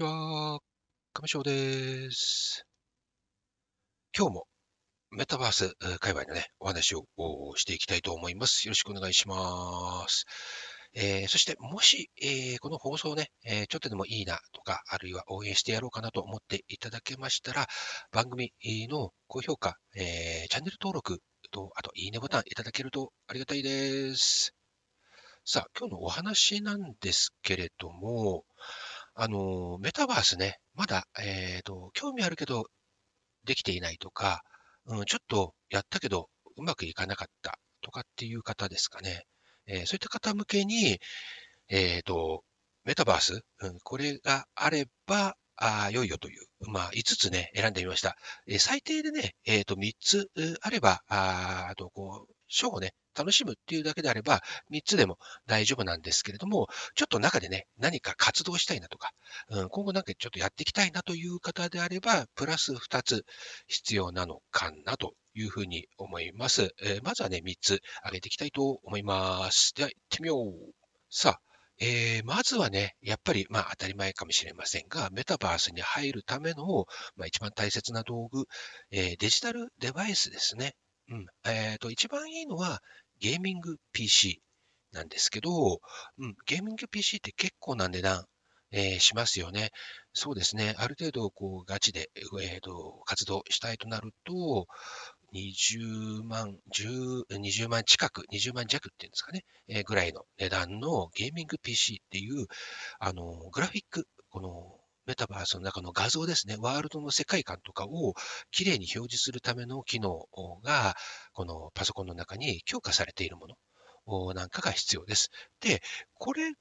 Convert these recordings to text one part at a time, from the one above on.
ちは、亀翔です。今日もメタバース界隈のね、お話をしていきたいと思います。よろしくお願いします。えー、そして、もし、えー、この放送ね、えー、ちょっとでもいいなとか、あるいは応援してやろうかなと思っていただけましたら、番組の高評価、えチャンネル登録と、あと、いいねボタンいただけるとありがたいです。さあ、今日のお話なんですけれども、あの、メタバースね、まだ、えっ、ー、と、興味あるけど、できていないとか、うん、ちょっとやったけど、うまくいかなかったとかっていう方ですかね。えー、そういった方向けに、えっ、ー、と、メタバース、うん、これがあれば、ああ良いよという、まあ、5つね、選んでみました。えー、最低でね、えっ、と、3つあれば、ああと、こう、ショーをね、楽しむっていうだけであれば、3つでも大丈夫なんですけれども、ちょっと中でね、何か活動したいなとか、うん、今後なんかちょっとやっていきたいなという方であれば、プラス2つ必要なのかなというふうに思います。えー、まずはね、3つ挙げていきたいと思います。では、行ってみよう。さあ、えー、まずはね、やっぱり、まあ当たり前かもしれませんが、メタバースに入るための、まあ、一番大切な道具、えー、デジタルデバイスですね。うん。えっ、と、一番いいのはゲーミング PC なんですけど、うん、ゲーミング PC って結構な値段、えー、しますよね。そうですね。ある程度、こう、ガチで、えーと、活動したいとなると、20万、10、20万近く、20万弱っていうんですかね、えー、ぐらいの値段のゲーミング PC っていう、あの、グラフィック、この、メタバースの中の画像ですね、ワールドの世界観とかをきれいに表示するための機能が、このパソコンの中に強化されているものなんかが必要です。で、これ、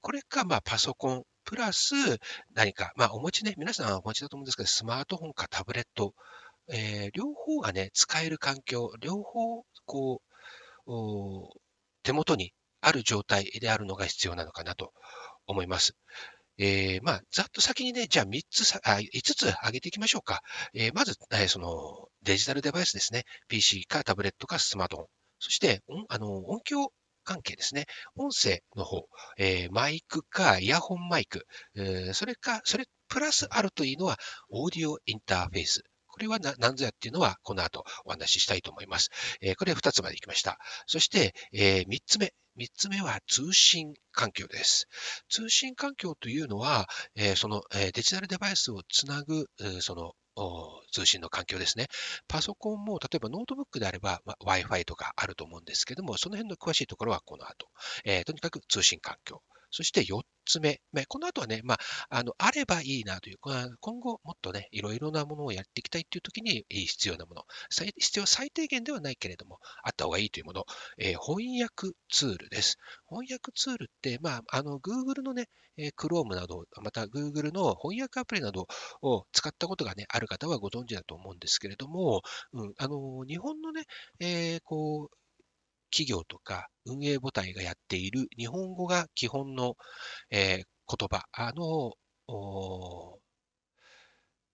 これか、まあ、パソコン、プラス何か、まあ、お持ちね、皆さんお持ちだと思うんですけど、スマートフォンかタブレット、えー、両方がね、使える環境、両方、こう、手元にある状態であるのが必要なのかなと思います。えー、まあ、ざっと先にね、じゃあ3つさ、あ5つ挙げていきましょうか。えー、まず、えー、その、デジタルデバイスですね。PC かタブレットかスマートフォン。そして、あの、音響関係ですね。音声の方、えー、マイクかイヤホンマイク、えー、それか、それプラスあるというのは、オーディオインターフェース。これは何ぞやっていうのは、この後お話ししたいと思います。え、これは2つまで行きました。そして、え、3つ目。3つ目は通信環境です。通信環境というのは、え、その、えデジタルデバイスをつなぐ、その通信の環境ですね。パソコンも、例えばノートブックであれば、ま、Wi-Fi とかあると思うんですけども、その辺の詳しいところはこの後。えー、とにかく通信環境。そして4つ目。この後はね、まあ、あの、あればいいなという、今後もっとね、いろいろなものをやっていきたいという時に必要なもの、必要最低限ではないけれども、あった方がいいというもの、えー、翻訳ツールです。翻訳ツールって、まあ、あの、Google のね、Chrome など、また Google の翻訳アプリなどを使ったことがね、ある方はご存知だと思うんですけれども、うん、あの、日本のね、えー、こう、企業とか運営母体がやっている日本語が基本の、えー、言葉の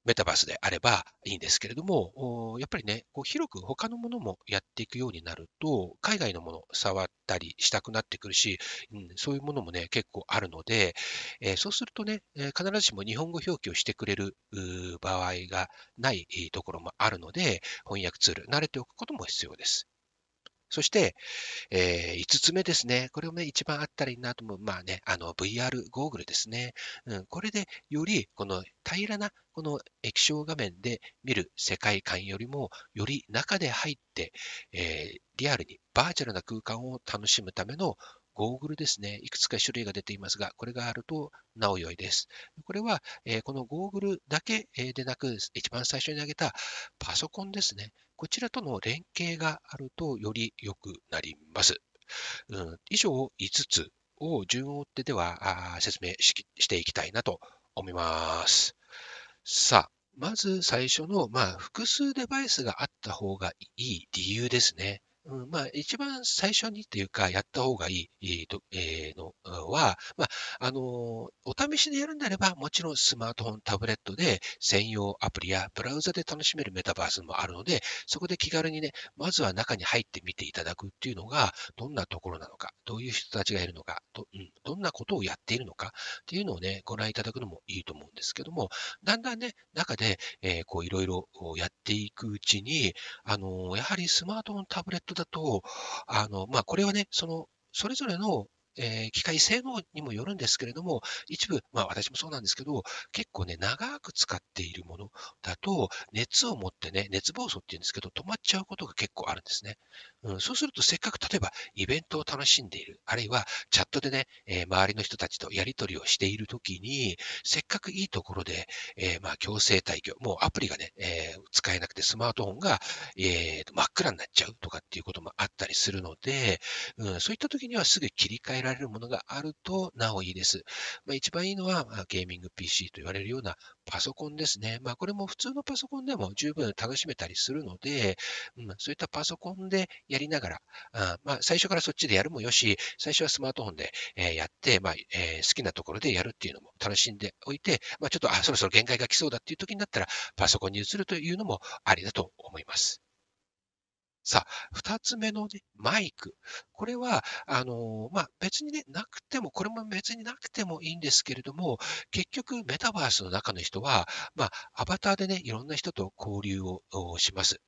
メタバースであればいいんですけれども、やっぱりね、こう広く他のものもやっていくようになると、海外のもの触ったりしたくなってくるし、うん、そういうものもね、結構あるので、えー、そうするとね、必ずしも日本語表記をしてくれる場合がないところもあるので、翻訳ツール、慣れておくことも必要です。そして、えー、5つ目ですね。これをね、一番あったらいいなと思う。まあね、あの、VR ゴーグルですね。うん、これでより、この平らな、この液晶画面で見る世界観よりも、より中で入って、えー、リアルにバーチャルな空間を楽しむためのゴーグルですね。いくつか種類が出ていますが、これがあるとなお良いです。これは、えー、このゴーグルだけでなく、一番最初に挙げたパソコンですね。こちらとの連携があるとより良くなります。うん、以上5つを順を追ってでは説明していきたいなと思います。さあ、まず最初の、まあ、複数デバイスがあった方がいい理由ですね。うん、まあ、一番最初にっていうか、やった方がいい、えーとえー、の、は、まあ、あの、お試しでやるんであれば、もちろんスマートフォン、タブレットで専用アプリやブラウザで楽しめるメタバースもあるので、そこで気軽にね、まずは中に入ってみていただくっていうのが、どんなところなのか、どういう人たちがいるのか、ど,、うん、どんなことをやっているのかっていうのをね、ご覧いただくのもいいと思うんですけども、だんだんね、中で、えー、こういろいろやっていくうちに、あの、やはりスマートフォン、タブレットだと、あの、まあ、これはね、その、それぞれのえー、機械性能にもよるんですけれども、一部、まあ私もそうなんですけど、結構ね、長く使っているものだと、熱を持ってね、熱暴走っていうんですけど、止まっちゃうことが結構あるんですね。うん、そうすると、せっかく例えばイベントを楽しんでいる、あるいはチャットでね、えー、周りの人たちとやり取りをしているときに、せっかくいいところで、えー、まあ強制退去、もうアプリがね、え使えなくてスマートフォンが、え真っ暗になっちゃうとかっていうこともあったりするので、うん、そういったときにはすぐ切り替えられるものがあるとなおいいです。まあ、一番いいのは、ゲーミング PC と言われるようなパソコンですね。まあ、これも普通のパソコンでも十分楽しめたりするので、うん、そういったパソコンでやりながら、あまあ、最初からそっちでやるもよし、最初はスマートフォンで、え、やって、まあえー、好きなところでやるっていうのも楽しんでおいて、まあ、ちょっと、あ、そろそろ限界が来そうだっていう時になったら、パソコンに移るというのもありだと思います。さあ、二つ目のね、マイク。これは、あのまあ、別にね、なくても、これも別になくてもいいんですけれども、結局、メタバースの中の人は、まあ、アバターでね、いろんな人と交流をします。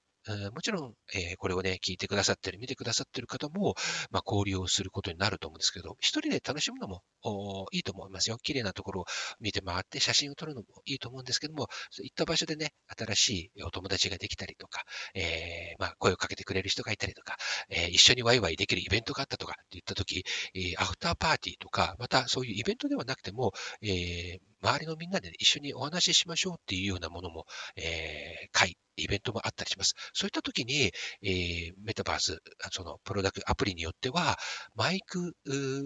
もちろん、え、これをね、聞いてくださってる、見てくださってる方も、まあ、交流をすることになると思うんですけど、一人で楽しむのもいいと思いますよ。綺麗なところを見て回って写真を撮るのもいいと思うんですけども、そういった場所でね、新しいお友達ができたりとか、えー、まあ、声をかけてくれる人がいたりとか、えー、一緒にワイワイできるイベントがあったとかっていったとき、えアフターパーティーとか、またそういうイベントではなくても、え周りのみんなで、ね、一緒にお話ししましょうっていうようなものも、えー、会、イベントもあったりします。そういった時に、えー、メタバース、そのプロダクト、アプリによっては、マイク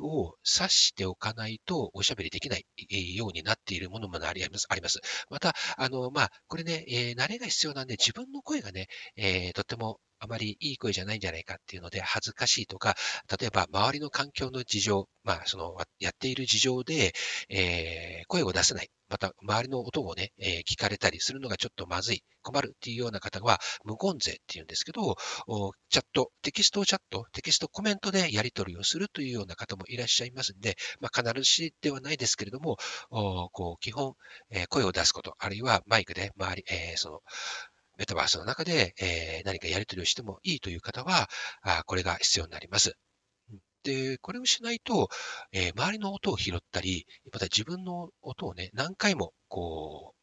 を挿しておかないとおしゃべりできないようになっているものもあります。ありますまた、あの、まあ、これね、えー、慣れが必要なんで、自分の声がね、えー、とってもあまりいい声じゃないんじゃないかっていうので恥ずかしいとか、例えば周りの環境の事情、まあ、その、やっている事情で、えー、声を出せない。また、周りの音をね、えー、聞かれたりするのがちょっとまずい、困るっていうような方は、無言勢っていうんですけど、チャット、テキストチャット、テキストコメントでやり取りをするというような方もいらっしゃいますんで、まあ、必須ではないですけれども、こう基本、えー、声を出すこと、あるいはマイクで周り、えー、その、メタバースの中で、えー、何かやり取りをしてもいいという方は、あこれが必要になります。で、これをしないと、えー、周りの音を拾ったり、また自分の音をね、何回も、こう、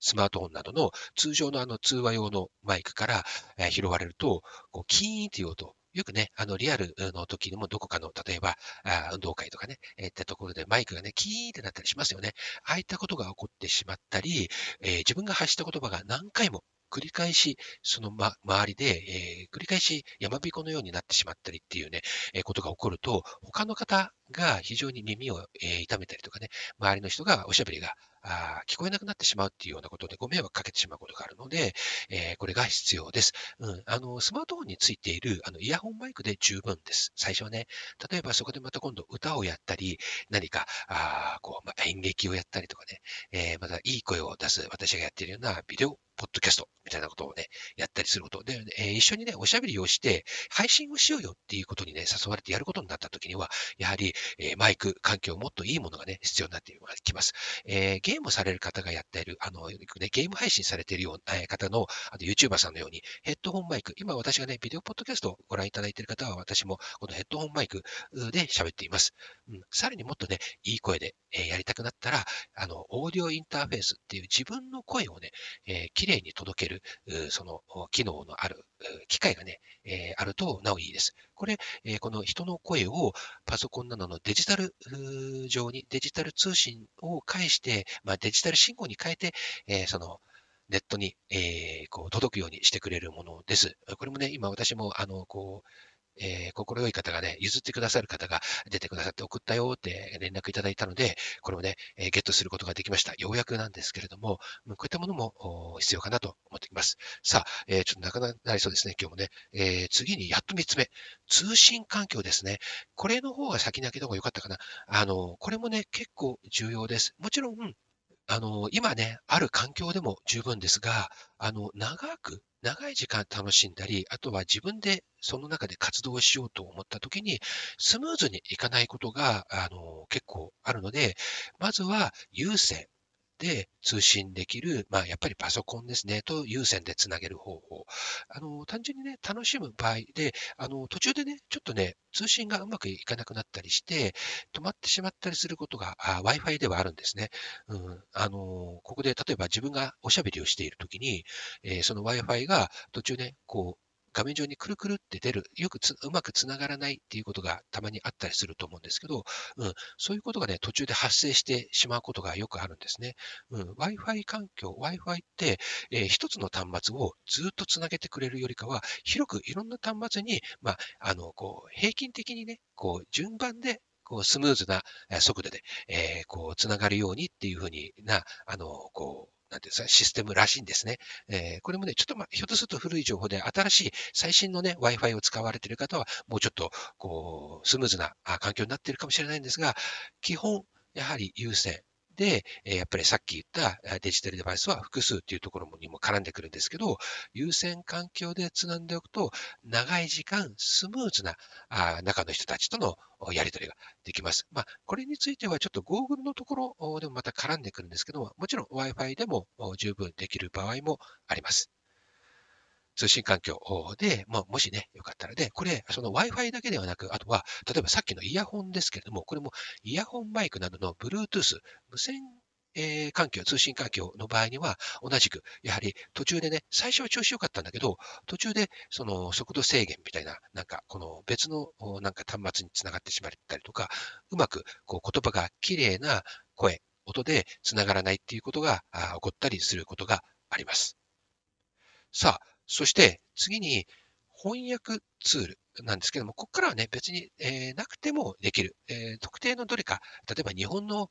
スマートフォンなどの通常のあの通話用のマイクから、えー、拾われると、こうキーンという音、よくね、あの、リアルの時にもどこかの、例えば、あ運動会とかね、えー、ってところでマイクがね、キーンってなったりしますよね。ああいったことが起こってしまったり、えー、自分が発した言葉が何回も繰り返し、その、ま、周りで、えー、繰り返し山彦のようになってしまったりっていうね、えー、ことが起こると、他の方が非常に耳を、えー、痛めたりとかね、周りの人がおしゃべりがあ聞こえなくなってしまうっていうようなことでご迷惑かけてしまうことがあるので、えー、これが必要です。うん、あの、スマートフォンについているあのイヤホンマイクで十分です。最初はね、例えばそこでまた今度歌をやったり、何か、あこう、ま演劇をやったりとかね、えー、またいい声を出す私がやっているようなビデオポッドキャストみたいなことをね、やったりすることで、えー、一緒にね、おしゃべりをして、配信をしようよっていうことにね、誘われてやることになった時には、やはり、えー、マイク環境もっといいものがね、必要になってきます。えー、ゲームをされる方がやっている、あの、ね、ゲーム配信されているような方の、あの、YouTuber さんのように、ヘッドホンマイク、今私がね、ビデオポッドキャストをご覧いただいている方は、私もこのヘッドホンマイクで喋っています。うん、さらにもっとね、いい声で、えやりたくなったら、あの、オーディオインターフェースっていう自分の声をね、えー、綺麗に届ける、その機能のある機械がね、えあるとなおいいです。これ、えこの人の声をパソコンなどのデジタル上に、デジタル通信を介して、まあ、デジタル信号に変えて、えそのネットに、え、こう届くようにしてくれるものです。これもね、今私も、あの、こう、えー、心よい方がね、譲ってくださる方が出てくださって送ったよって連絡いただいたので、これをね、え、ゲットすることができました。ようやくなんですけれども、こういったものも必要かなと思っています。さあ、えー、ちょっとなかなかなりそうですね、今日もね。えー、次にやっと3つ目。通信環境ですね。これの方が先に開けた方が良かったかな。あの、これもね、結構重要です。もちろん、あの、今ね、ある環境でも十分ですが、あの、長く、長い時間楽しんだり、あとは自分でその中で活動しようと思った時に、スムーズにいかないことが、あの、結構あるので、まずは優先。で通信できる、まあ、やっぱりパソコンですね、と有線でつなげる方法。あの、単純にね、楽しむ場合で、あの、途中でね、ちょっとね、通信がうまくいかなくなったりして、止まってしまったりすることが Wi-Fi ではあるんですね。うん、あの、ここで例えば自分がおしゃべりをしているときに、えー、その Wi-Fi が途中ね、こう、画面上にくるくるって出る、よくうまくつながらないっていうことがたまにあったりすると思うんですけど、うん、そういうことがね、途中で発生してしまうことがよくあるんですね。うん、Wi-Fi 環境、Wi-Fi って、えー、一つの端末をずっとつなげてくれるよりかは、広くいろんな端末に、まあ、あの、こう、平均的にね、こう、順番でこうスムーズな速度で、えー、こう、つながるようにっていうふうにな、あの、こう、なんていうんですか、システムらしいんですね。えー、これもね、ちょっとまあ、ひょっとすると古い情報で、新しい最新のね、Wi-Fi を使われている方は、もうちょっと、こう、スムーズな環境になっているかもしれないんですが、基本、やはり優先、で、やっぱりさっき言ったデジタルデバイスは複数っていうところにも絡んでくるんですけど、優先環境でつなんでおくと、長い時間スムーズな中の人たちとのやり取りができます。まあ、これについてはちょっと Google のところでもまた絡んでくるんですけども、もちろん Wi-Fi でも十分できる場合もあります。通信環境で、まあ、もしね、よかったらで、これ、その Wi-Fi だけではなく、あとは、例えばさっきのイヤホンですけれども、これもイヤホンマイクなどの Bluetooth、無線えー、環境、通信環境の場合には、同じく、やはり途中でね、最初は調子良かったんだけど、途中でその速度制限みたいな、なんかこの別のなんか端末につながってしまったりとか、うまくこう言葉が綺麗な声、音でつながらないっていうことが起こったりすることがあります。さあ、そして次に翻訳ツールなんですけども、ここからはね、別に、えー、なくてもできる、えー、特定のどれか、例えば日本の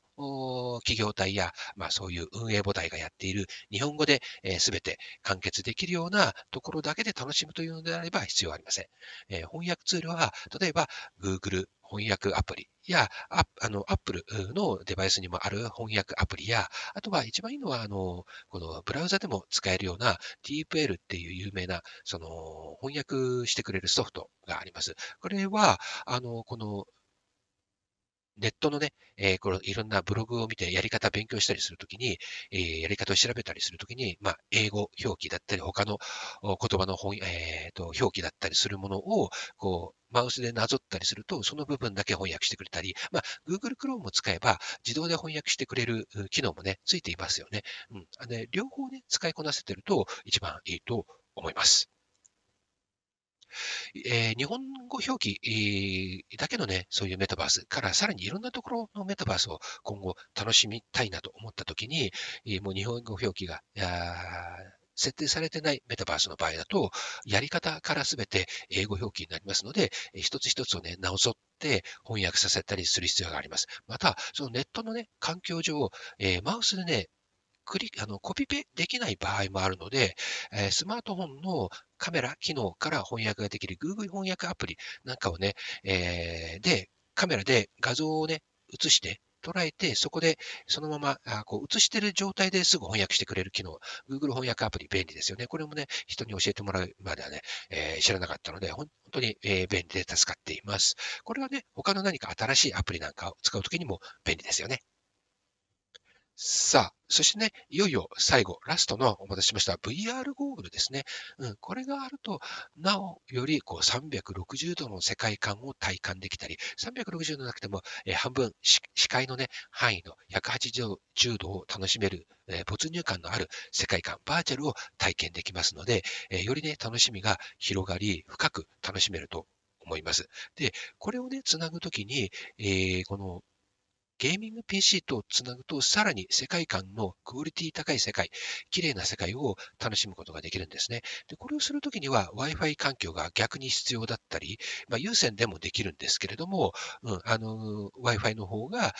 企業体や、まあそういう運営母体がやっている日本語で、えー、全て完結できるようなところだけで楽しむというのであれば必要ありません。え、翻訳ツールは、例えば Google 翻訳アプリや、ああの、Apple のデバイスにもある翻訳アプリや、あとは一番いいのは、あの、このブラウザでも使えるような DeepL っていう有名な、その、翻訳してくれるソフトがあります。これは、あの、このネットのね、えー、このいろんなブログを見てやり方勉強したりするときに、えー、やり方を調べたりするときに、まあ、英語表記だったり、他の言葉の本、えーと、表記だったりするものを、こう、マウスでなぞったりすると、その部分だけ翻訳してくれたり、まあ、Google Chrome を使えば自動で翻訳してくれる機能もね、ついていますよね。うん。あの両方ね、使いこなせてると一番いいと思います。えー、日本語表記、えー、だけのね、そういうメタバースからさらにいろんなところのメタバースを今後楽しみたいなと思ったときに、えー、もう日本語表記が、設定されてないメタバースの場合だと、やり方からすべて英語表記になりますので、一つ一つをね、直そって翻訳させたりする必要があります。また、そのネットのね、環境上、えー、マウスでね、クリあのコピペできない場合もあるので、えー、スマートフォンのカメラ機能から翻訳ができる Google 翻訳アプリなんかをね、えー、で、カメラで画像をね、映して捉えて、そこでそのままあこう映してる状態ですぐ翻訳してくれる機能、Google 翻訳アプリ便利ですよね。これもね、人に教えてもらうまではね、えー、知らなかったので、本当に、えー、便利で助かっています。これはね、他の何か新しいアプリなんかを使うときにも便利ですよね。さあ、そしてね、いよいよ最後、ラストのお待たせしました VR ゴーグルですね。うん、これがあると、なおよりこう360度の世界観を体感できたり、360度なくても、えー、半分視界のね、範囲の180度を楽しめる、えー、没入感のある世界観、バーチャルを体験できますので、えー、よりね、楽しみが広がり、深く楽しめると思います。で、これをね、つなぐときに、えー、このゲーミング PC とつなぐと、さらに世界観のクオリティ高い世界、綺麗な世界を楽しむことができるんですね。でこれをするときには Wi-Fi 環境が逆に必要だったり、まあ、有線でもできるんですけれども、うん、あの、Wi-Fi の方が、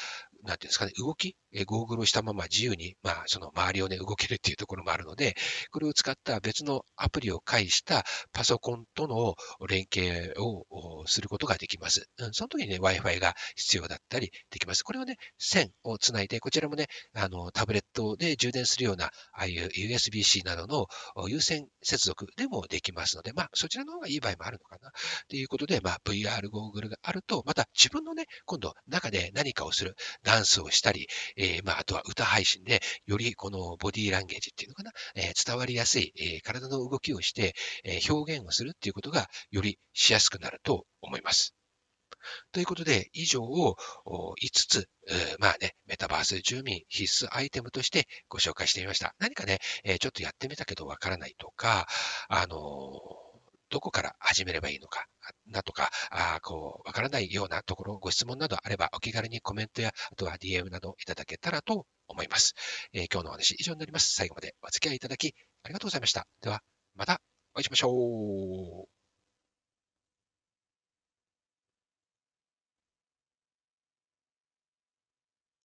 なんていうんですかね、動き、えゴーグルをしたまま自由に、まあ、その周りをね、動けるっていうところもあるので、これを使った別のアプリを介したパソコンとの連携をすることができます。うん、その時にね、Wi-Fi が必要だったりできます。これをね、線をつないで、こちらもね、あの、タブレットで充電するような、ああいう USB-C などの有線接続でもできますので、まあ、そちらの方がいい場合もあるのかな。ということで、まあ、VR ゴーグルがあると、また自分のね、今度中で何かをする、ダンスをしたり、えー、まあ、あとは歌配信で、よりこのボディーランゲージっていうのかな、えー、伝わりやすい、えー、体の動きをして、え表現をするっていうことがよりしやすくなると思います。ということで、以上を5つ、まあね、メタバース住民必須アイテムとしてご紹介してみました。何かね、ちょっとやってみたけどわからないとか、あのどこから始めればいいのか、なとか、あこう、わからないようなところ、ご質問などあれば、お気軽にコメントや、あとは DM などいただけたらと思います。えー、今日のお話以上になります。最後までお付き合いいただき、ありがとうございました。では、またお会いしましょう。